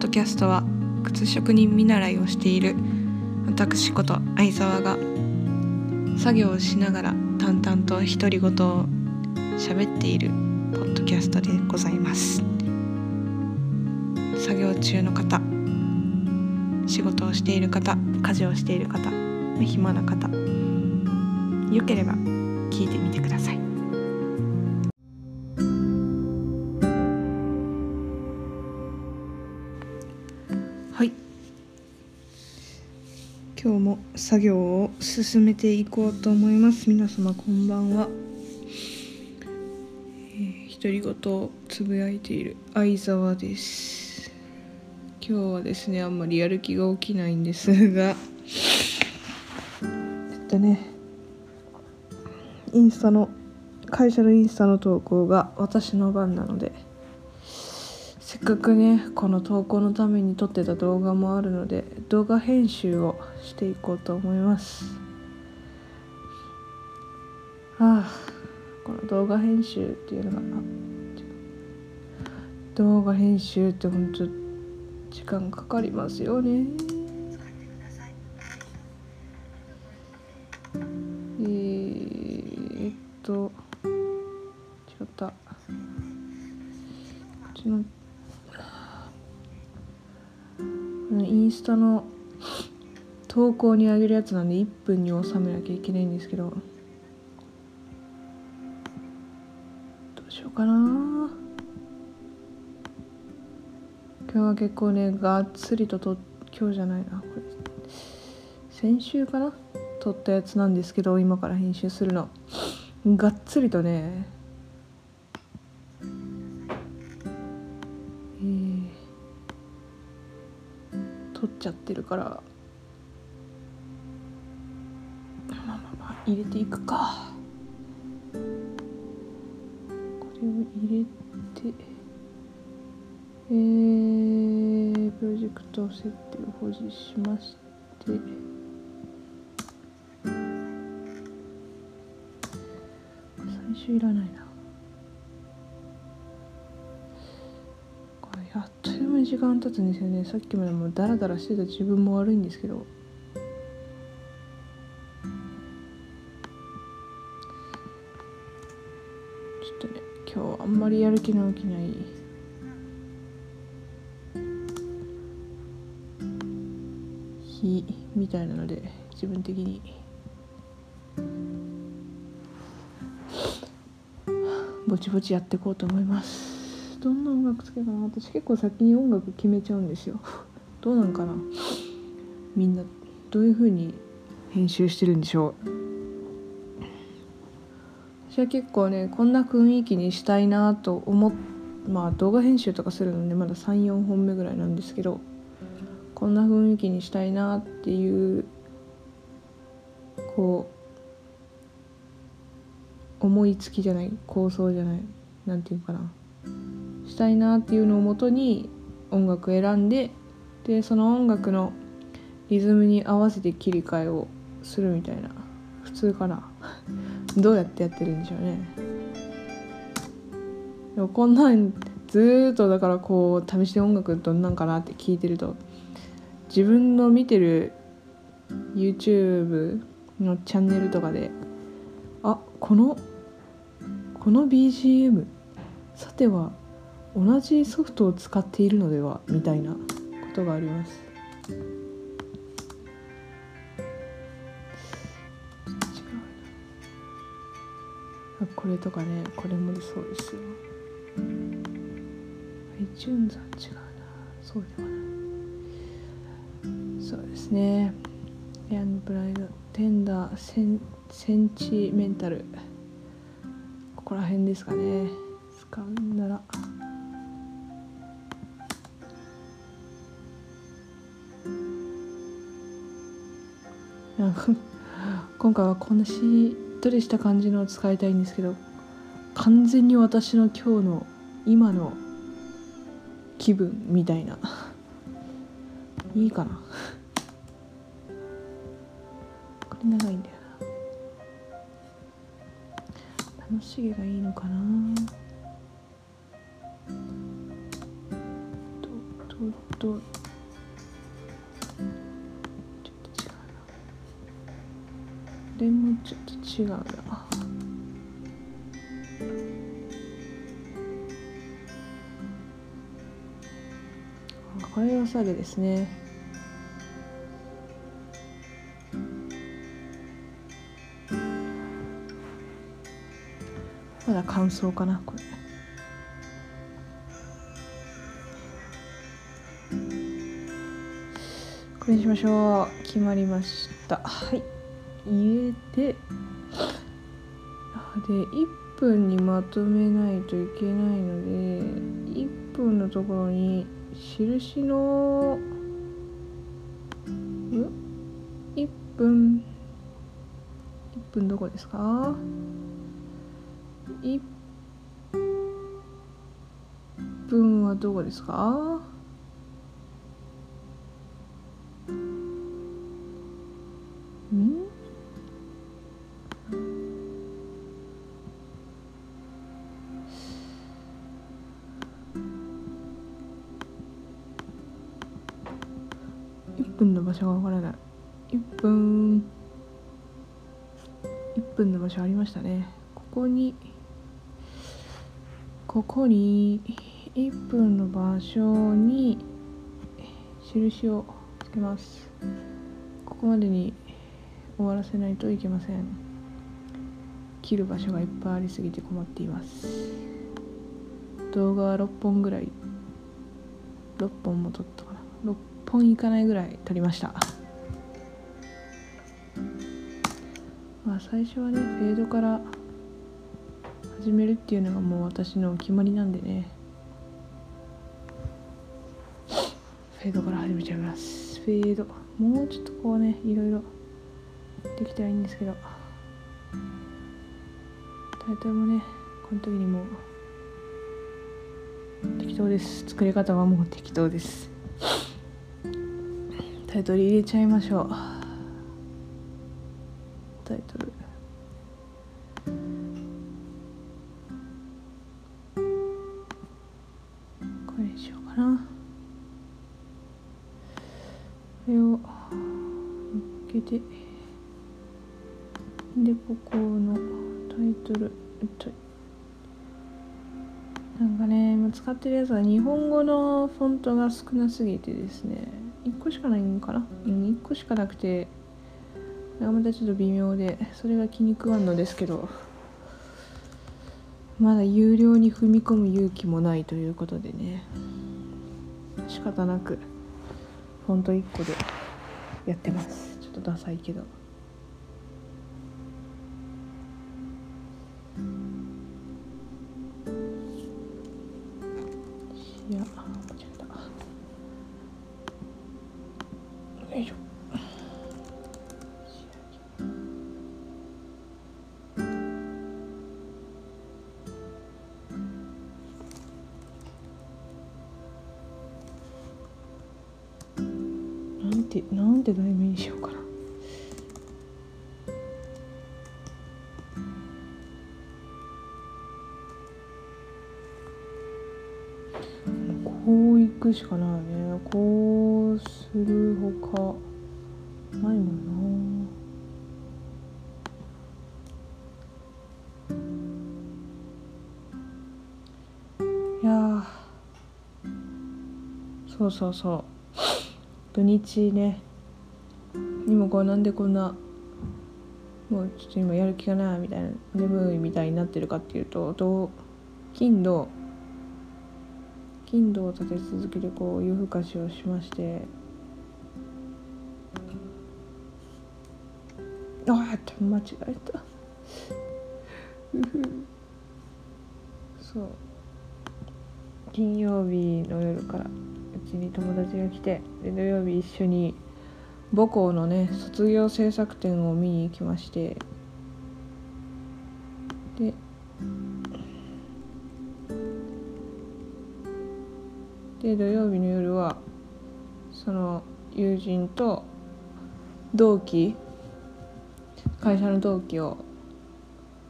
ドキャストは靴職人見習いをしている私こと相沢が作業をしながら淡々と独り言を喋っているポッドキャストでございます。作業中の方仕事をしている方家事をしている方暇な方よければ聞いてみてください。作業を進めていこうと思います。皆様こんばんは、えー、独り言をつぶやいている相沢です。今日はですねあんまりやる気が起きないんですが。えっとねインスタの会社のインスタの投稿が私の番なのでかくねこの投稿のために撮ってた動画もあるので動画編集をしていこうと思います。ああこの動画編集っていうのが動画編集ってほんと時間かかりますよね。えー、っとタの投稿にあげるやつなんで1分に収めなきゃいけないんですけど。どうしようかな。今日は結構ねがっつりとと今日じゃないな。これ先週かな？撮ったやつなんですけど今から編集するの。がっつりとねまま入れていくか。これを入れてえー、プロジェクト設定を保持しまして。最初いらないな。これあっという間に時間経つんですよね。さっきまでもダラダラしてた自分も悪いんですけど。んまりやる気の起きない。日みたいなので自分的に。ぼちぼちやっていこうと思います。どんな音楽つけかな？私結構先に音楽決めちゃうんですよ。どうなんかな？みんなどういう風に編集してるんでしょう？は結構ねこんな雰囲気にしたいなと思っまあ動画編集とかするのでまだ34本目ぐらいなんですけどこんな雰囲気にしたいなっていうこう思いつきじゃない構想じゃないなんていうかな。したいなっていうのをもとに音楽選んででその音楽のリズムに合わせて切り替えをするみたいな普通かな。どうやってやってるんでしょうね。でもこんなんずっとだからこう試して音楽どんなんかなって聞いてると自分の見てる YouTube のチャンネルとかであこのこの BGM さては同じソフトを使っているのではみたいなことがあります。これとかねこれもそうですよ。iTunes は違うな。そうではない。そうですね。ヤングブライドテンダーセンセンチメンタル。ここら辺ですかね。使うんなら今回はこんなしとりした感じのを使いたいんですけど完全に私の今日の今の気分みたいな。いいかな。これ長いんだよな。楽しげがいいのかな。ととどれもちょっと違うな。これ良さげですね。まだ乾燥かなこれ。これにしましょう。決まりました。はい。入れてで1分にまとめないといけないので1分のところに印のん？1分1分どこですか？1分はどこですか？場所がわからない。1分1分の場所ありましたね。ここにここに1分の場所に印をつけます。ここまでに終わらせないといけません。切る場所がいっぱいありすぎて困っています。動画は6本ぐらい。6本も撮ったかな。6本いかないぐらい撮りました。まあ最初はねフェードから始めるっていうのがもう私の決まりなんでね。フェードから始めちゃいます。フェード。もうちょっとこうねいろいろできたらいいんですけど。タイトルもねこの時にも適当です。作り方はもう適当です。タイトル入れちゃいましょう。タイトル。これにしようかな。これを乗っけて。でここのタイトル。なんかね今使ってるやつは日本語のフォントが少なすぎてですね。個しかないんかな。1個しかなくてなまたちょっと微妙でそれが気に食わんのですけどまだ有料に踏み込む勇気もないということでね。仕方なくフォント1個でやってます。ちょっとダサいけど。てなんて題名にしようかな。こういくしかないね。こうするほかないもんな。やそうそうそう。土日ね。にもこうなんでこんなもうちょっと今やる気がないみたいな眠いみたいになってるかっていうと金土。金土を立て続けてこう夜更かしをしまして。ああって間違えた。そう。金曜日の夜から。に友達が来てで土曜日一緒に母校のね卒業制作展を見に行きましてでで土曜日の夜はその友人と同期会社の同期を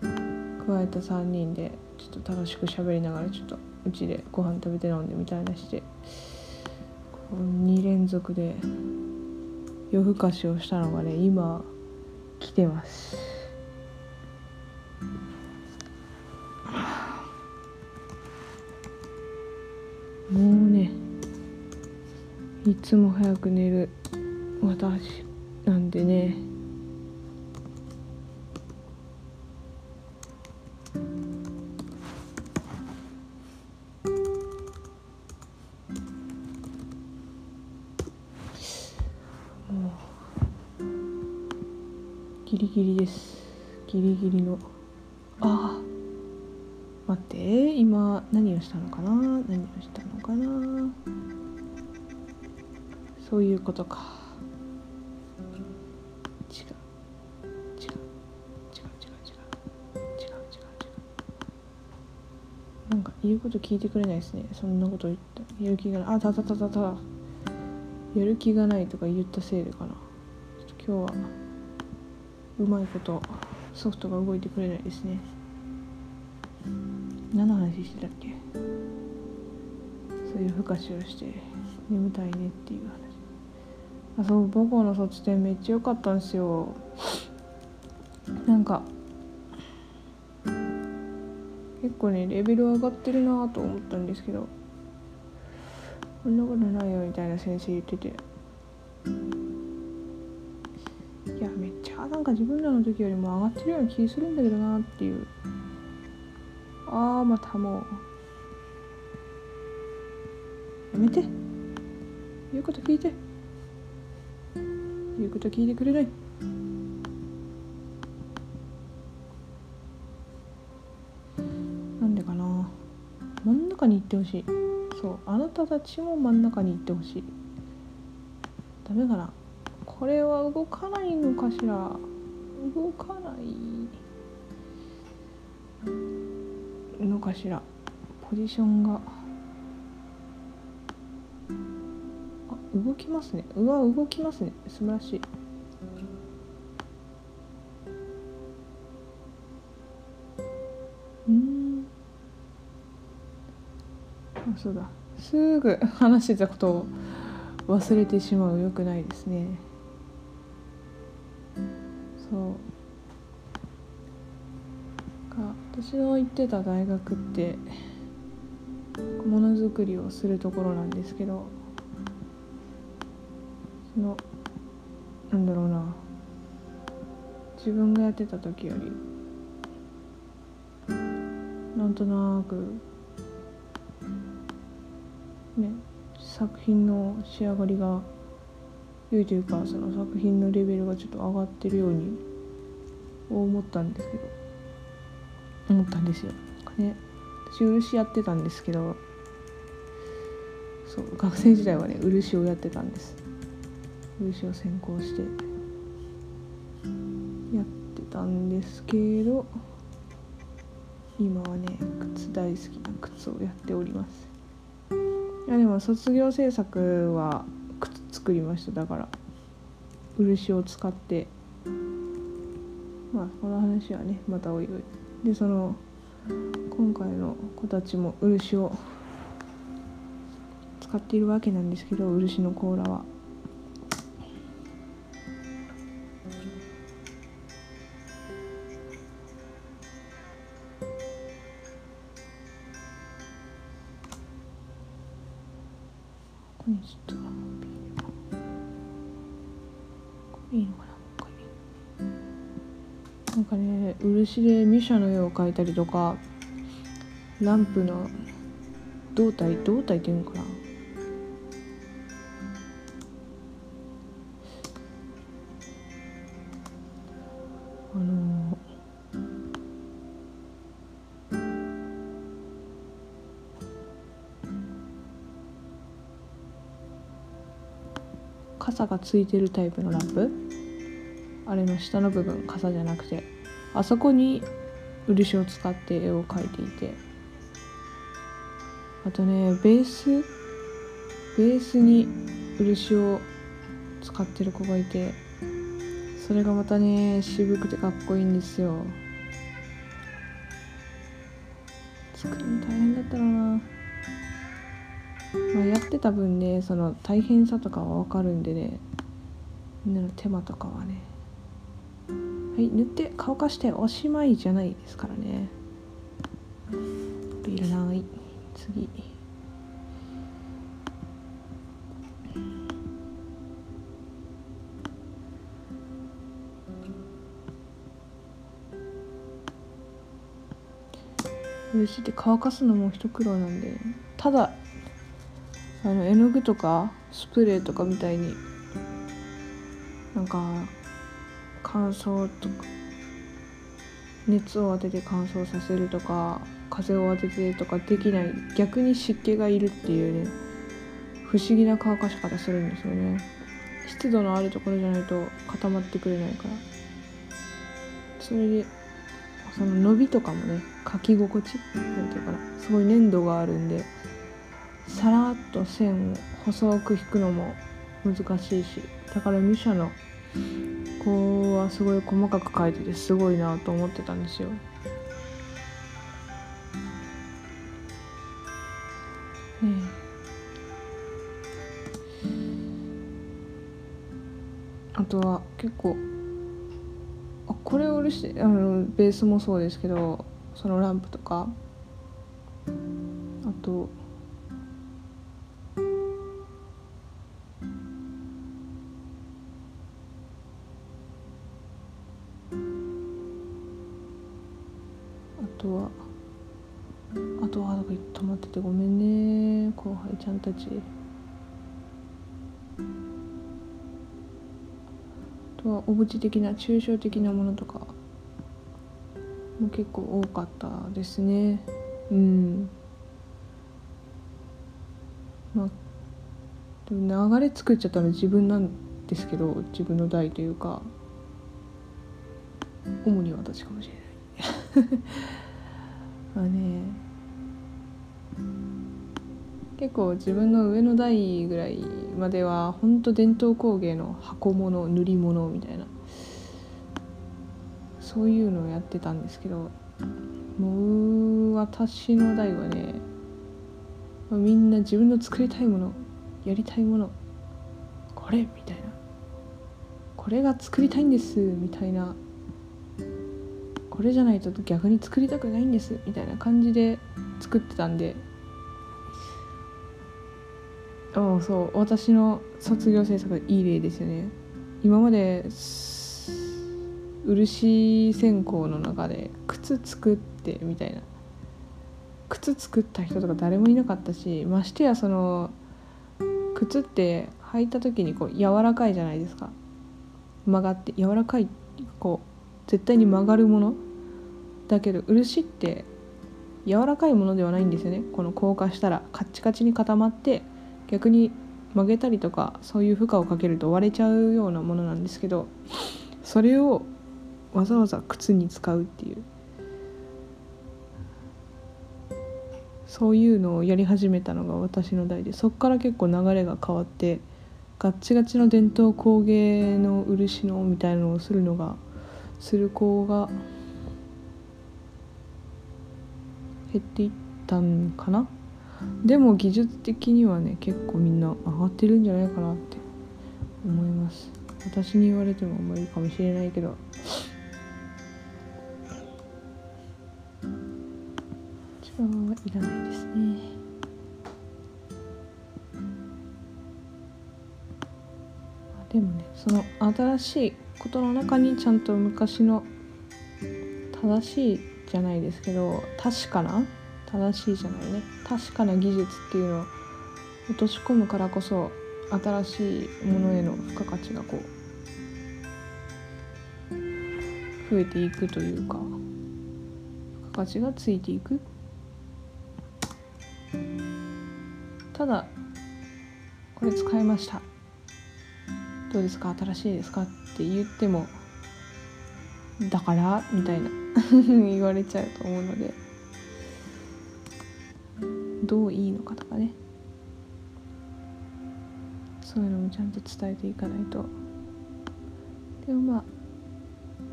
加えた3人でちょっと楽しく喋りながらちょっとうちでご飯食べて飲んでみたいなして2連続で夜更かしをしたのがね今来てます。もうねいつも早く寝る私なんでねギリギリの。ああ待って。今何をしたのかな？何をしたのかな？そういうことか。違う。違う。違う。違う。違う。違う。違う。違うなんか言うこと聞いてくれないですね。そんなこと言ったやる気がない。あたたたたた。やる気がないとか言ったせいでかな。ちょっと今日はうまいことソフトが動いてくれないですね。何の話してたっけ？そういうふかしをして眠たいねっていう話。あそう母校の卒展めっちゃ良かったんですよ。なんか結構ねレベル上がってるなと思ったんですけどこんなことないよみたいな先生言ってて。自分らの時よりも上がってるような気するんだけどなっていう。ああまたもう。やめて。言うこと聞いて。言うこと聞いてくれない。なんでかな。真ん中に行ってほしい。そう。あなたたちも真ん中に行ってほしい。ダメかな。これは動かないのかしら。動かない。のかしら。ポジションが。あ動きますね。うわ動きますね。素晴らしい。うん。あそうだ。すぐ話してたことを忘れてしまう。よくないですね。そう。か私の行ってた大学ってものづくりをするところなんですけどそのなんだろうな。自分がやってた時よりなんとなくね作品の仕上がりが良いというかその作品のレベルがちょっと上がってるように思ったんですけど。思ったんですよ。ね、私漆やってたんですけど。そう学生時代はね漆をやってたんです。漆を専攻して。やってたんですけど。今はね靴大好きな靴をやっております。いやでも卒業制作は靴作りました。だから漆を使って。まあこの話はねまたおいおい。でその今回の子たちも漆を使っているわけなんですけど漆の甲羅は。ね漆でミシャの絵を描いたりとかランプの胴体胴体っていうのかな。あの傘がついてるタイプのランプ？あれの下の部分傘じゃなくて。あそこに漆を使って絵を描いていて。あとねベースベースに漆を使ってる子がいてそれがまたね渋くてかっこいいんですよ。作るの大変だったろうな。まあ、やってた分ねその大変さとかは分かるんでね。みんなの手間とかはね。はい塗って乾かしておしまいじゃないですからね。いらない。次。漆って乾かすのも一苦労なんで。ただあの絵の具とかスプレーとかみたいになんか乾燥とか熱を当てて乾燥させるとか風を当ててとかできない逆に湿気がいるっていうね不思議な乾かし方するんですよね。湿度のあるところじゃないと固まってくれないから。それでその伸びとかもね書き心地なんていうかなすごい粘度があるんでさらっと線を細く引くのも難しいしだからミシャの子はすごい細かく描いててすごいなと思ってたんですよ。ねあとは結構あこれを漆してあのベースもそうですけどそのランプとかあととは。あとは止まっててごめんね。後輩ちゃんたち。あとはおぶち的な抽象的なものとか。も結構多かったですね。うん。まあでも流れ作っちゃったの自分なんですけど自分の代というか。主に私かもしれない。まあね結構自分の上の代ぐらいまでは本当伝統工芸の箱物塗り物みたいな。そういうのをやってたんですけどもう私の代はねみんな自分の作りたいものやりたいものこれみたいな。これが作りたいんですみたいなこれじゃないと逆に作りたくないんですみたいな感じで作ってたんで。ああそう。私の卒業制作いい例ですよね。今まで漆専攻の中で靴作ってみたいな。靴作った人とか誰もいなかったしましてやその靴って履いた時にこう柔らかいじゃないですか。曲がって柔らかいこう絶対に曲がるもの。だけど漆って柔らかいものではないんですよね。この硬化したらカッチカチに固まって逆に曲げたりとかそういう負荷をかけると割れちゃうようなものなんですけどそれをわざわざ靴に使うっていう。そういうのをやり始めたのが私の代でそっから結構流れが変わってガッチガチの伝統工芸の漆のみたいなのをするのがする子が減っていったんかな？でも技術的にはね結構みんな上がってるんじゃないかなって思います。私に言われてもあんまりかもしれないけど。一番はいらないですね。でもねその新しいことの中にちゃんと昔の正しいじゃないですけど確かな正しいじゃないね。確かな技術っていうのを落とし込むからこそ新しいものへの付加価値がこう増えていくというか付加価値がついていく。ただこれ使いました。どうですか？新しいですか？って言ってもだから？みたいな言われちゃうと思うので。どういいのかとかね。そういうのもちゃんと伝えていかないと。でもまあ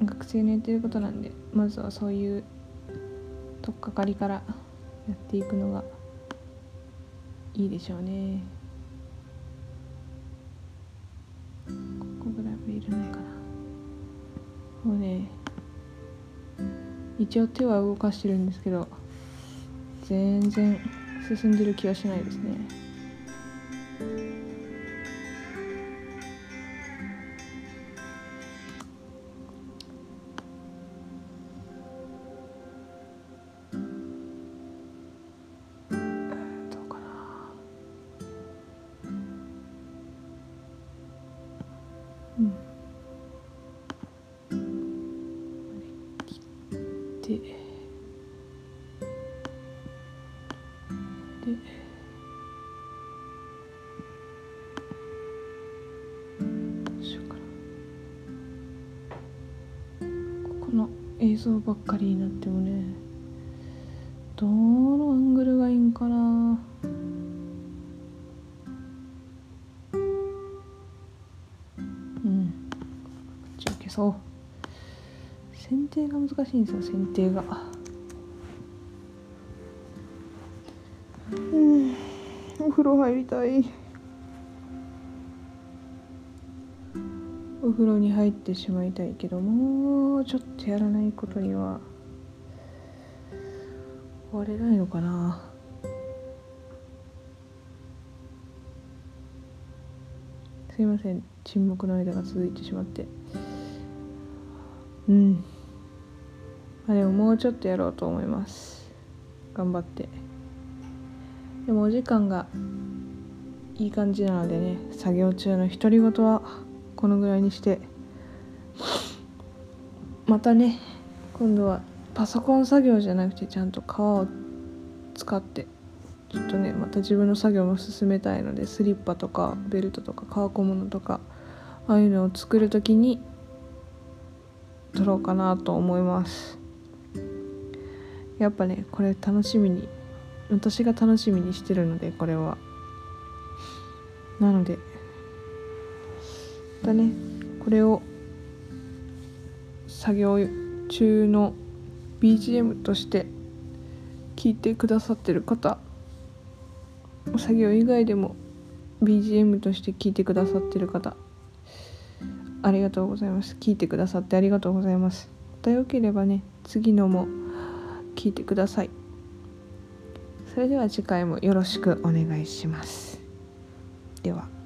学生のやってることなんでまずはそういう取っかかりからやっていくのがいいでしょうねもうね一応手は動かしてるんですけど全然進んでる気はしないですね。映像ばっかりになってもねどのアングルがいいんかな。うん。じゃあ消そう。選定が難しいんですよ選定が。うん。お風呂入りたい。お風呂に入ってしまいたいけどもうちょっと。やらないことには終われないのかな。すいません。沈黙の間が続いてしまって。うん。まあでももうちょっとやろうと思います。頑張って。でもお時間がいい感じなのでね作業中の独り言はこのぐらいにしてまたね今度はパソコン作業じゃなくてちゃんと革を使ってちょっとねまた自分の作業も進めたいのでスリッパとかベルトとか革小物とかああいうのを作る時に撮ろうかなと思います。やっぱねこれ楽しみに私が楽しみにしてるのでこれは。なのでまたねこれを作業中の BGM として聞いてくださってる方作業以外でも BGM として聞いてくださってる方ありがとうございます。聞いてくださってありがとうございます。またよければね次のも聞いてください。それでは次回もよろしくお願いします。では。